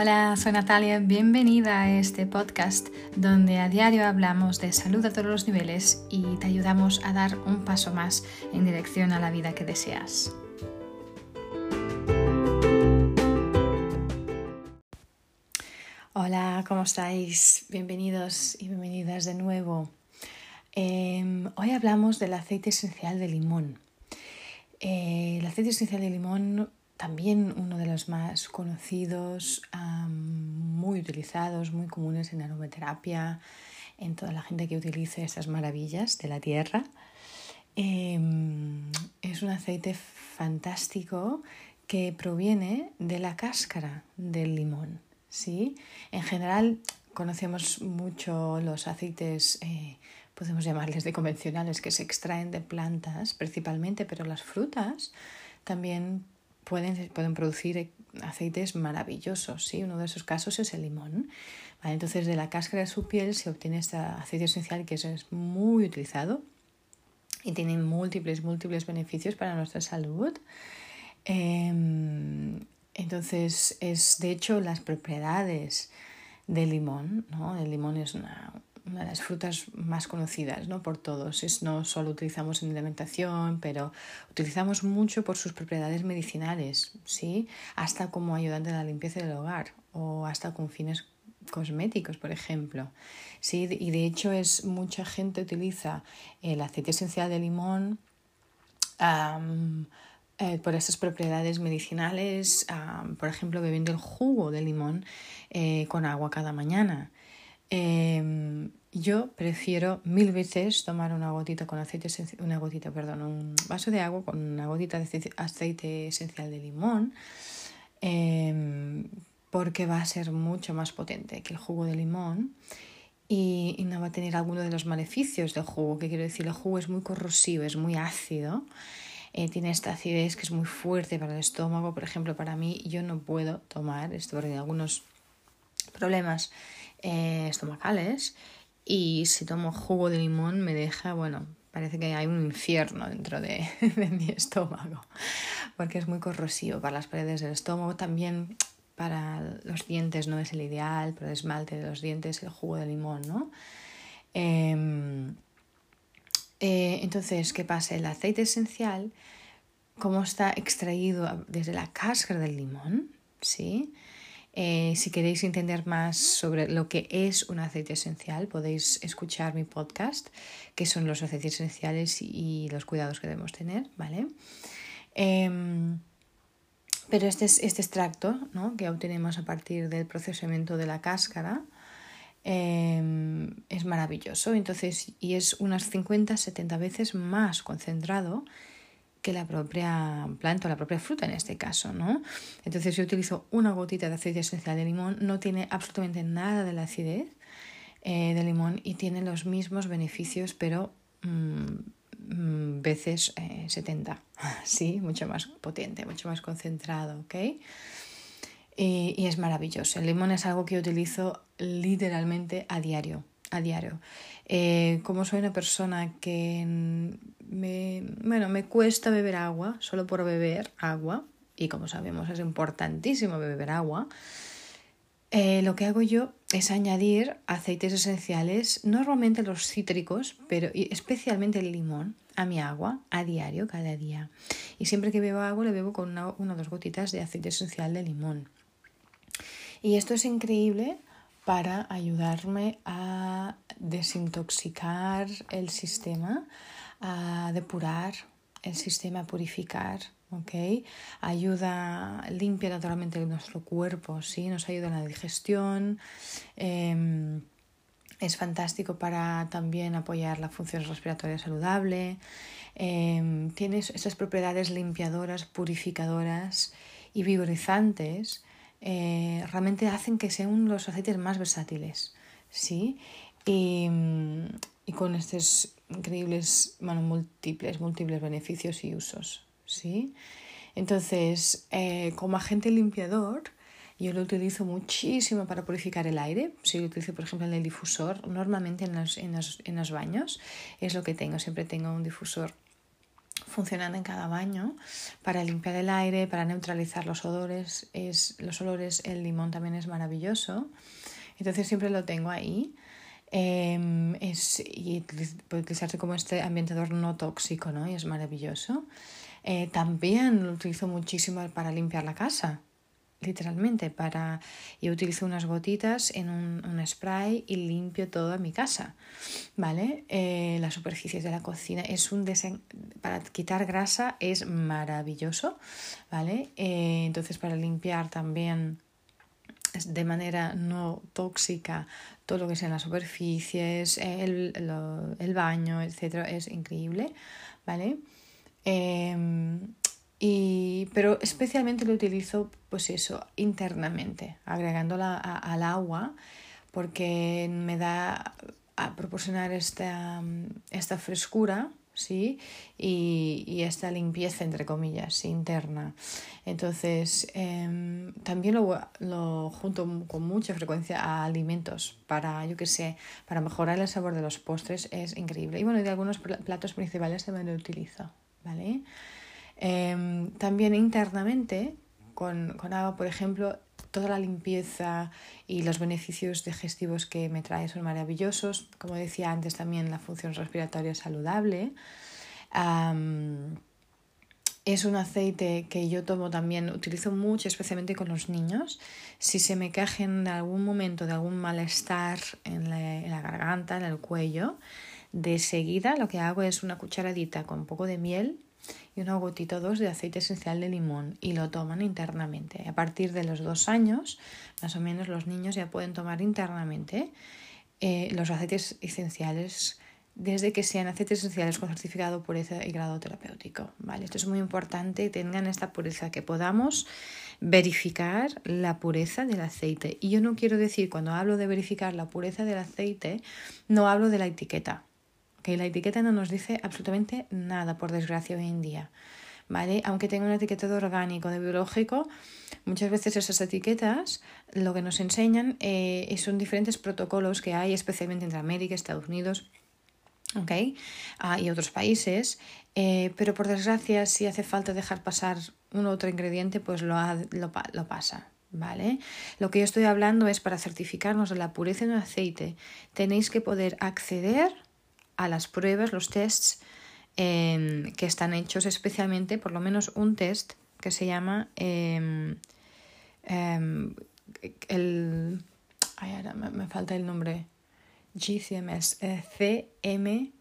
Hola, soy Natalia, bienvenida a este podcast donde a diario hablamos de salud a todos los niveles y te ayudamos a dar un paso más en dirección a la vida que deseas. Hola, ¿cómo estáis? Bienvenidos y bienvenidas de nuevo. Em, hoy hablamos del aceite esencial de limón. Eh, el aceite esencial de limón también uno de los más conocidos, muy utilizados, muy comunes en aromaterapia, en toda la gente que utilice estas maravillas de la tierra. Em, es un aceite fantástico que proviene de la cáscara del limón. ¿sí? En general conocemos mucho los aceites, eh, podemos llamarles de convencionales, que se extraen de plantas principalmente, pero las frutas también pueden, pueden producir aceites maravillosos. ¿sí? Uno de esos casos es el limón. Entonces, de la cáscara de su piel se obtiene este aceite esencial que es muy utilizado y tiene múltiples, múltiples beneficios para nuestra salud. Em, entonces, es de hecho las propiedades del limón, ¿no? El limón es una, una de las frutas más conocidas ¿no? por todos. Es, no solo utilizamos en alimentación, pero utilizamos mucho por sus propiedades medicinales, ¿sí? hasta como ayudante de la limpieza del hogar o hasta con fines cosméticos, por ejemplo. ¿sí? Y de hecho es mucha gente utiliza el aceite esencial de limón eh, por esas propiedades medicinales, por ejemplo, bebiendo el jugo de limón eh, con agua cada mañana. Em, yo prefiero mil veces tomar una gotita con aceite una gotita, perdón, un vaso de agua con una gotita de aceite esencial de limón, em, porque va a ser mucho más potente que el jugo de limón y, no va a tener alguno de los maleficios del jugo, que quiero decir, el jugo es muy corrosivo, es muy ácido. Eh, tiene esta acidez que es muy fuerte para el estómago, por ejemplo, para mí yo no puedo tomar esto porque algunos problemas eh, estomacales y si tomo jugo de limón me deja, bueno, parece que hay un infierno dentro de, mi estómago porque es muy corrosivo para las paredes del estómago. También para los dientes no es el ideal, para el esmalte de los dientes el jugo de limón, ¿no? Em, eh, entonces, ¿qué pasa? El aceite esencial, como está extraído desde la cáscara del limón, ¿sí? Eh, si queréis entender más sobre lo que es un aceite esencial, podéis escuchar mi podcast, que son los aceites esenciales y los cuidados que debemos tener, ¿vale? Em, pero este, este extracto ¿no? que obtenemos a partir del procesamiento de la cáscara em, es maravilloso. Entonces, y es unas 50-70 veces más concentrado la propia planta o la propia fruta en este caso, ¿no? Entonces yo utilizo una gotita de aceite esencial de limón, no tiene absolutamente nada de la acidez eh, de limón y tiene los mismos beneficios, pero mm, mm, veces 70, eh, sí, mucho más potente, mucho más concentrado, ¿ok? Y, y es maravilloso. El limón es algo que utilizo literalmente a diario a diario. Eh, como soy una persona que me, bueno, me cuesta beber agua, solo por beber agua, y como sabemos es importantísimo beber agua, eh, lo que hago yo es añadir aceites esenciales, normalmente los cítricos, pero especialmente el limón, a mi agua a diario, cada día. Y siempre que bebo agua le bebo con una, una o dos gotitas de aceite esencial de limón. Y esto es increíble para ayudarme a desintoxicar el sistema, a depurar el sistema, a purificar. ¿ok? Ayuda, limpia naturalmente nuestro cuerpo, ¿sí? nos ayuda en la digestión. Em, es fantástico para también apoyar la función respiratoria saludable. Eh, tiene esas propiedades limpiadoras, purificadoras y vigorizantes eh, realmente hacen que sean los aceites más versátiles, ¿sí? Y, con estos increíbles, bueno, múltiples, múltiples beneficios y usos, ¿sí? Entonces, eh, como agente limpiador, yo lo utilizo muchísimo para purificar el aire. Si lo utilizo, por ejemplo, en el difusor, normalmente en los, en los, en los baños es lo que tengo. Siempre tengo un difusor funcionan en cada baño para limpiar el aire, para neutralizar los olores. Es, los olores, el limón también es maravilloso. Entonces siempre lo tengo ahí. Em, es, y puede utilizarse como este ambientador no tóxico, ¿no? Y es maravilloso. Eh, también lo utilizo muchísimo para limpiar la casa literalmente para yo utilizo unas gotitas en un, spray y limpio toda mi casa vale eh, las superficies de la cocina es un desen... para quitar grasa es maravilloso vale eh, entonces para limpiar también de manera no tóxica todo lo que sean las superficies el, el baño etcétera es increíble vale eh, y, pero especialmente lo utilizo, pues eso, internamente, agregándola al agua, porque me da a proporcionar esta, esta frescura, ¿sí? Y, y, esta limpieza, entre comillas, interna. Entonces, em, también lo, lo, junto con mucha frecuencia a alimentos para, yo qué sé, para mejorar el sabor de los postres, es increíble. Y bueno, de algunos platos principales también lo utilizo, ¿vale? Em, también internamente, con, con, agua, por ejemplo, toda la limpieza y los beneficios digestivos que me trae son maravillosos. Como decía antes, también la función respiratoria saludable. es un aceite que yo tomo también, utilizo mucho, especialmente con los niños. Si se me quejen de algún momento de algún malestar en la, en la garganta, en el cuello, de seguida lo que hago es una cucharadita con un poco de miel y una gotita o dos de aceite esencial de limón y lo toman internamente. A partir de los dos años, más o menos, los niños ya pueden tomar internamente eh, los aceites esenciales desde que sean aceites esenciales con certificado pureza y grado terapéutico. ¿vale? Esto es muy importante, tengan esta pureza, que podamos verificar la pureza del aceite. Y yo no quiero decir, cuando hablo de verificar la pureza del aceite, no hablo de la etiqueta, la etiqueta no nos dice absolutamente nada, por desgracia, hoy en día. ¿Vale? Aunque tenga una etiqueta de orgánico, de biológico, muchas veces esas etiquetas lo que nos enseñan eh, son diferentes protocolos que hay, especialmente entre América, Estados Unidos, ¿ok? Ah, y otros países, eh, pero por desgracia, si hace falta dejar pasar un otro ingrediente, pues lo, lo, lo pasa, ¿vale? Lo que yo estoy hablando es para certificarnos de la pureza de un aceite, tenéis que poder acceder a las pruebas, los tests em, que están hechos especialmente, por lo menos un test que se llama em, em, el... Ay, ahora me, falta el nombre. GCMS, eh, CM,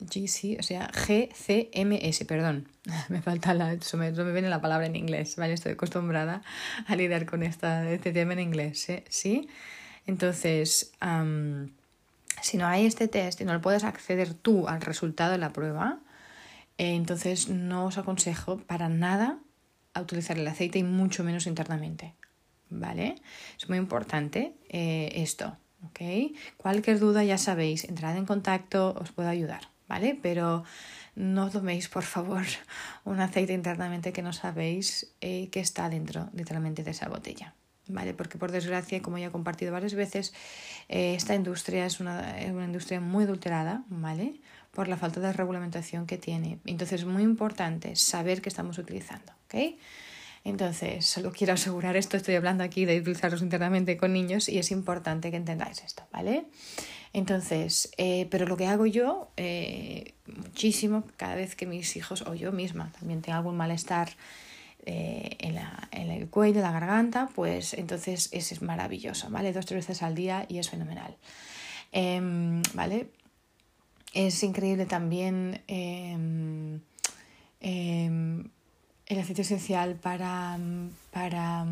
GC, o sea, GCMS, perdón. Me falta la, eso me, me, viene la palabra en inglés, ¿vale? Estoy acostumbrada a lidiar con esta, este tema en inglés, ¿eh? ¿sí? Entonces, si no hay este test y no lo puedes acceder tú al resultado de la prueba, eh, entonces no os aconsejo para nada a utilizar el aceite y mucho menos internamente. ¿Vale? Es muy importante eh, esto. ¿Ok? Cualquier duda ya sabéis, entrad en contacto, os puedo ayudar. ¿Vale? Pero no toméis, por favor, un aceite internamente que no sabéis eh, que está dentro literalmente de esa botella. ¿Vale? Porque por desgracia, como ya he compartido varias veces, eh, esta industria es una, es una, industria muy adulterada, ¿vale? Por la falta de regulamentación que tiene. Entonces es muy importante saber qué estamos utilizando, ¿ok? Entonces, solo quiero asegurar esto, estoy hablando aquí de utilizarlos internamente con niños y es importante que entendáis esto, ¿vale? Entonces, eh, pero lo que hago yo eh, muchísimo cada vez que mis hijos o yo misma también tengo algún malestar eh, en, la, en, el cuello, la garganta, pues entonces es maravilloso, ¿vale? Dos, tres veces al día y es fenomenal. Em, ¿Vale? Es increíble también em, em, el aceite esencial para, para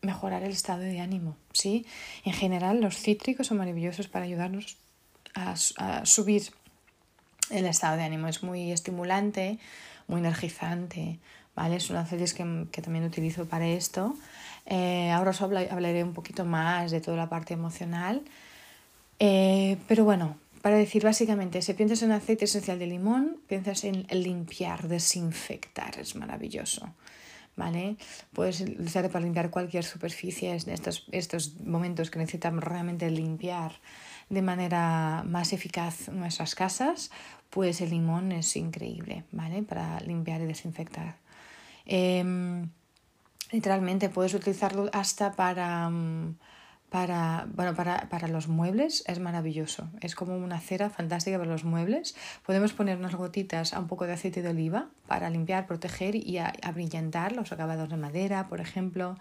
mejorar el estado de ánimo, ¿sí? En general, los cítricos son maravillosos para ayudarnos a subir el estado de ánimo. Es muy estimulante, muy energizante, ¿vale? Son aceites que, que también utilizo para esto. Eh, ahora os hablaré un poquito más de toda la parte emocional. Eh, pero bueno, para decir básicamente, si piensas en aceite esencial de limón, piensas en limpiar, desinfectar, es maravilloso. ¿Vale? Puedes usarlo para limpiar cualquier superficie en estos, estos momentos que necesitamos realmente limpiar de manera más eficaz nuestras casas, pues el limón es increíble, ¿vale? Para limpiar y desinfectar. Em, literalmente puedes utilizarlo hasta para... Mm, para, bueno, para, para, los muebles es maravilloso. Es como una cera fantástica para los muebles. Podemos poner unas gotitas a un poco de aceite de oliva para limpiar, proteger y abrillantar los acabados de madera, por ejemplo.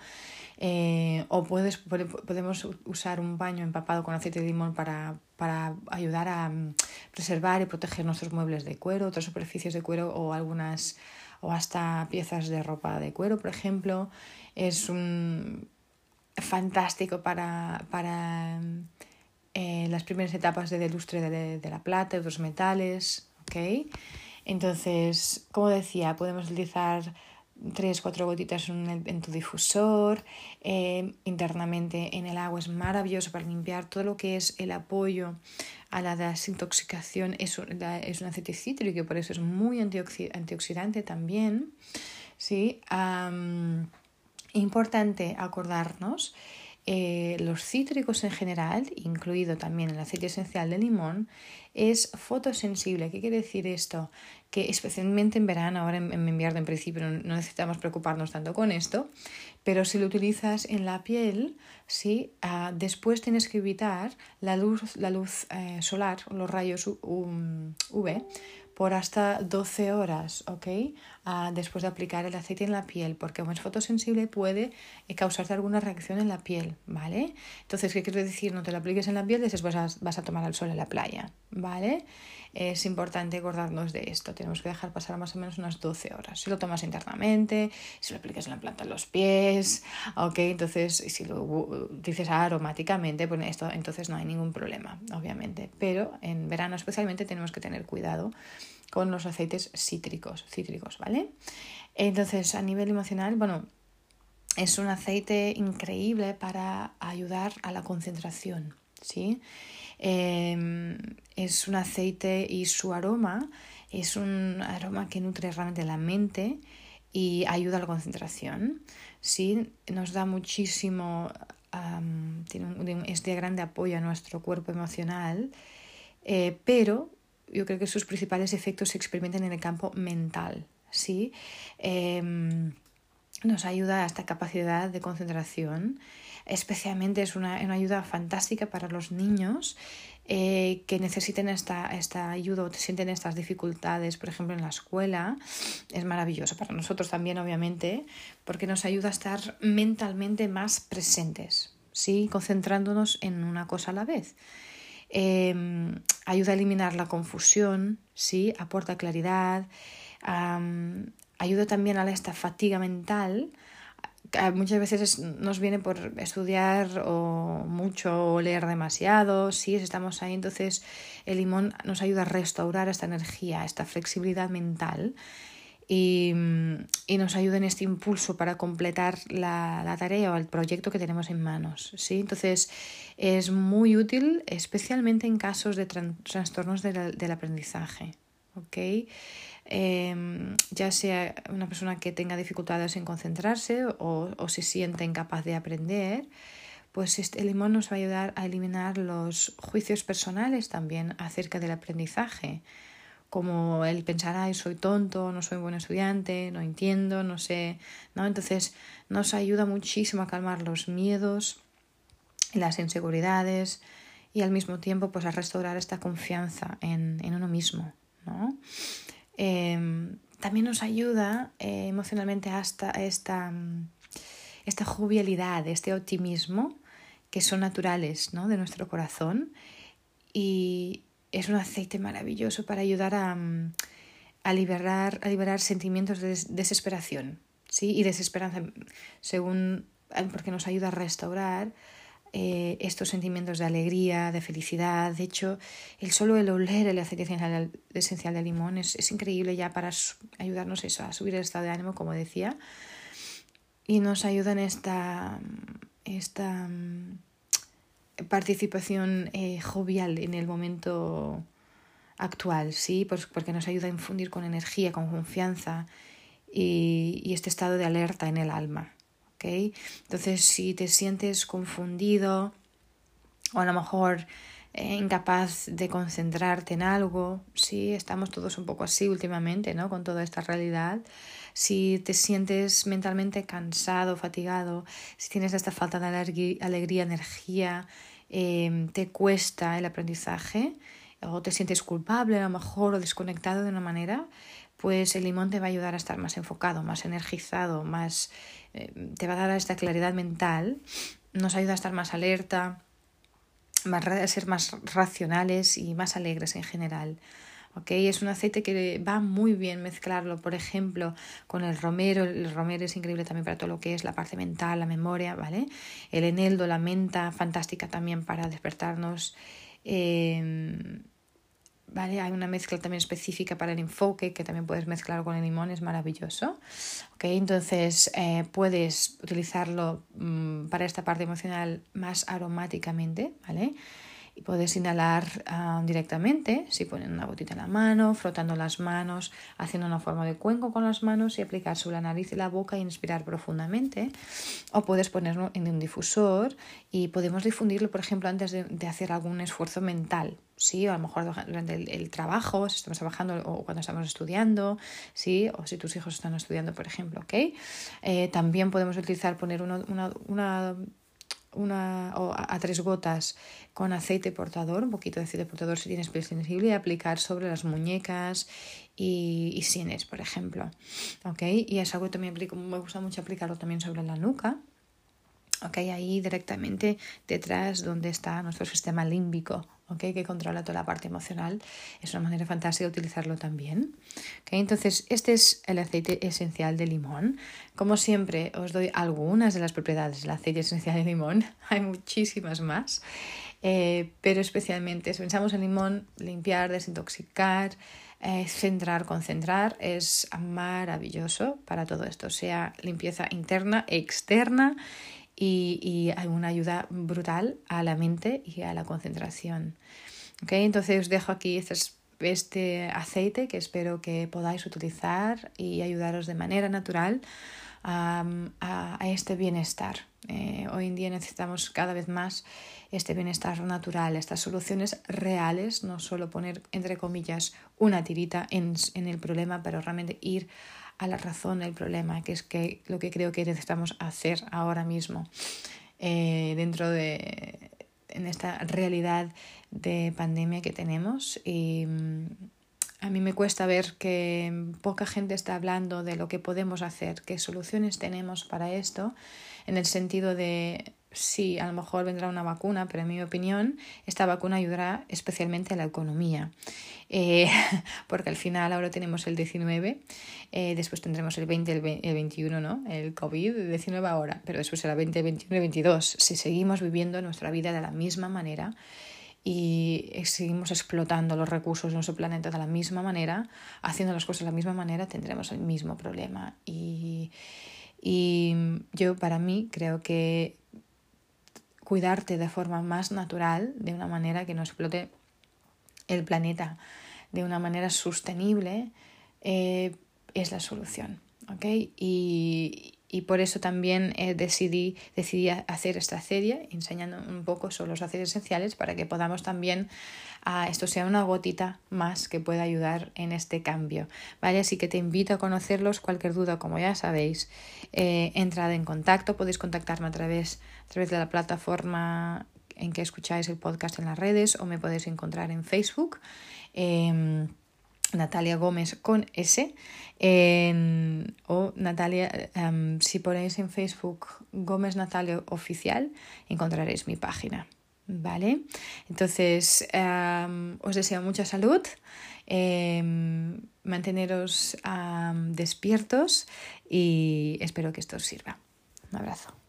Eh, o puedes, podemos usar un baño empapado con aceite de limón para, para ayudar a mm, preservar y proteger nuestros muebles de cuero, otras superficies de cuero o algunas o hasta piezas de ropa de cuero, por ejemplo. Es un fantástico para, para eh, las primeras etapas de lustre de, de, la plata y otros metales. ¿ok? Entonces, como decía, podemos utilizar tres, cuatro gotitas en, tu difusor. Eh, internamente en el agua es maravilloso para limpiar todo lo que es el apoyo a la desintoxicación. Es es un aceite cítrico por eso es muy antioxidante también. ¿sí? Importante acordarnos, eh, los cítricos en general, incluido también el aceite esencial de limón, es fotosensible. ¿Qué quiere decir esto? Que especialmente en verano, ahora en, invierno en principio no, necesitamos preocuparnos tanto con esto, pero si lo utilizas en la piel, ¿sí? Ah, después tienes que evitar la luz, la luz eh, solar, los rayos UV, por hasta 12 horas, ¿ok? Después de aplicar el aceite en la piel, porque como es fotosensible puede eh, causarte alguna reacción en la piel, ¿vale? Entonces, ¿qué quiere decir? No te lo apliques en la piel, después vas, vas a tomar el sol en la playa, ¿vale? Es importante acordarnos de esto, tenemos que dejar pasar más o menos unas 12 horas. Si lo tomas internamente, si lo aplicas en la planta de los pies, ¿ok? Entonces, si lo dices aromáticamente, pues esto, entonces no hay ningún problema, obviamente. Pero en verano especialmente tenemos que tener cuidado con los aceites cítricos, cítricos, ¿vale? Entonces, a nivel emocional, bueno, es un aceite increíble para ayudar a la concentración, ¿sí? Em, es un aceite y su aroma es un aroma que nutre realmente la mente y ayuda a la concentración. ¿sí? Nos da muchísimo, tiene es de grande apoyo a nuestro cuerpo emocional, eh, pero yo creo que sus principales efectos se experimentan en el campo mental. ¿sí? Em, nos ayuda a esta capacidad de concentración. Especialmente es una, ayuda fantástica para los niños eh, que necesiten esta, esta ayuda o sienten estas dificultades, por ejemplo, en la escuela. Es maravilloso para nosotros también, obviamente, porque nos ayuda a estar mentalmente más presentes, ¿sí? concentrándonos en una cosa a la vez. Em, ayuda a eliminar la confusión, ¿sí? aporta claridad, ayuda también a esta fatiga mental. Muchas veces nos viene por estudiar o mucho o leer demasiado, si estamos ahí, entonces el limón nos ayuda a restaurar esta energía, esta flexibilidad mental y, nos ayuda en este impulso para completar la, tarea o el proyecto que tenemos en manos. ¿sí? Entonces es muy útil, especialmente en casos de trastornos del aprendizaje. ¿okay? Em, ya sea una persona que tenga dificultades en concentrarse o, o se siente incapaz de aprender, pues este, limón nos va a ayudar a eliminar los juicios personales también acerca del aprendizaje, como el pensar, ay, soy tonto, no soy buen estudiante, no entiendo, no sé, ¿no? Entonces nos ayuda muchísimo a calmar los miedos, las inseguridades y al mismo tiempo pues a restaurar esta confianza en, en uno mismo, ¿no? Em, también nos ayuda eh, emocionalmente hasta esta, esta jovialidad, este optimismo que son naturales ¿no? de nuestro corazón y es un aceite maravilloso para ayudar a, a, liberar, a liberar sentimientos de desesperación ¿sí? y desesperanza según porque nos ayuda a restaurar eh, estos sentimientos de alegría, de felicidad. De hecho, el solo el oler el aceite esencial de limón es, es increíble ya para ayudarnos eso, a subir el estado de ánimo, como decía. Y nos ayuda en esta, esta mm, participación eh, jovial en el momento actual, ¿sí? Pues porque nos ayuda a infundir con energía, con confianza y, este estado de alerta en el alma. Entonces, si te sientes confundido o a lo mejor eh, incapaz de concentrarte en algo, sí, estamos todos un poco así últimamente, ¿no? Con toda esta realidad. Si te sientes mentalmente cansado, fatigado, si tienes esta falta de alegría, energía, em, te cuesta el aprendizaje o te sientes culpable a lo mejor o desconectado de una manera, pues el limón te va a ayudar a estar más enfocado, más energizado, más eh, te va a dar esta claridad mental, nos ayuda a estar más alerta, a ser más racionales y más alegres en general. ¿Okay? Es un aceite que va muy bien mezclarlo, por ejemplo, con el romero. El romero es increíble también para todo lo que es la parte mental, la memoria, ¿vale? El eneldo, la menta, fantástica también para despertarnos. Eh, ¿vale? Hay una mezcla también específica para el enfoque que también puedes mezclar con el limón, es maravilloso. ¿okay? Entonces eh, puedes utilizarlo mm, para esta parte emocional más aromáticamente, ¿vale? Y puedes inhalar ah, directamente, si ponen una gotita en la mano, frotando las manos, haciendo una forma de cuenco con las manos y aplicar sobre la nariz y la boca e inspirar profundamente. O puedes ponerlo en un difusor y podemos difundirlo, por ejemplo, antes de, hacer algún esfuerzo mental. Sí, o a lo mejor durante el, trabajo, si estamos trabajando o cuando estamos estudiando, sí, o si tus hijos están estudiando, por ejemplo, ¿ok? Eh, también podemos utilizar, poner una, una una, o a, tres gotas con aceite portador, un poquito de aceite portador si tienes piel sensible, y aplicar sobre las muñecas y, y sienes, por ejemplo. ¿Okay? Y es algo que también me gusta mucho aplicarlo también sobre la nuca. Okay, ahí directamente detrás donde está nuestro sistema límbico, okay, que controla toda la parte emocional. Es una manera fantástica de utilizarlo también. Okay, entonces, este es el aceite esencial de limón. Como siempre, os doy algunas de las propiedades del aceite esencial de limón. Hay muchísimas más. Eh, pero especialmente, si pensamos en limón, limpiar, desintoxicar, eh, centrar, concentrar, es maravilloso para todo esto, sea limpieza interna, externa y, y una ayuda brutal a la mente y a la concentración. ¿Okay? Entonces os dejo aquí este, este aceite que espero que podáis utilizar y ayudaros de manera natural a, a, este bienestar. Eh, hoy en día necesitamos cada vez más este bienestar natural, estas soluciones reales, no solo poner entre comillas una tirita en, en el problema, pero realmente ir a la razón del problema, que es que lo que creo que necesitamos hacer ahora mismo eh, dentro de en esta realidad de pandemia que tenemos. Y mm, a mí me cuesta ver que poca gente está hablando de lo que podemos hacer, qué soluciones tenemos para esto, en el sentido de sí, a lo mejor vendrá una vacuna, pero en mi opinión esta vacuna ayudará especialmente a la economía, eh, porque al final ahora tenemos el 19, eh, después tendremos el 20, el, 21, ¿no? El COVID-19 ahora, pero después será 20, 21 y 22. Si seguimos viviendo nuestra vida de la misma manera y seguimos explotando los recursos de nuestro planeta de la misma manera, haciendo las cosas de la misma manera, tendremos el mismo problema. Y yo, para mí, creo que cuidarte de forma más natural, de una manera que no explote el planeta de una manera sostenible, eh, es la solución. ¿okay? Y, y por eso también eh, decidí, decidí hacer esta serie enseñando un poco sobre los aceites esenciales para que podamos también, esto sea una gotita más que pueda ayudar en este cambio. ¿vale? Así que te invito a conocerlos. Cualquier duda, como ya sabéis, eh, entrad en contacto. Podéis contactarme a través, a través de la plataforma en que escucháis el podcast en las redes o me podéis encontrar en Facebook. Em, Natalia Gómez con S o Natalia, em, si ponéis en Facebook Gómez Natalia Oficial, encontraréis mi página. ¿Vale? Entonces, os deseo mucha salud, em, manteneros despiertos y espero que esto os sirva. Un abrazo.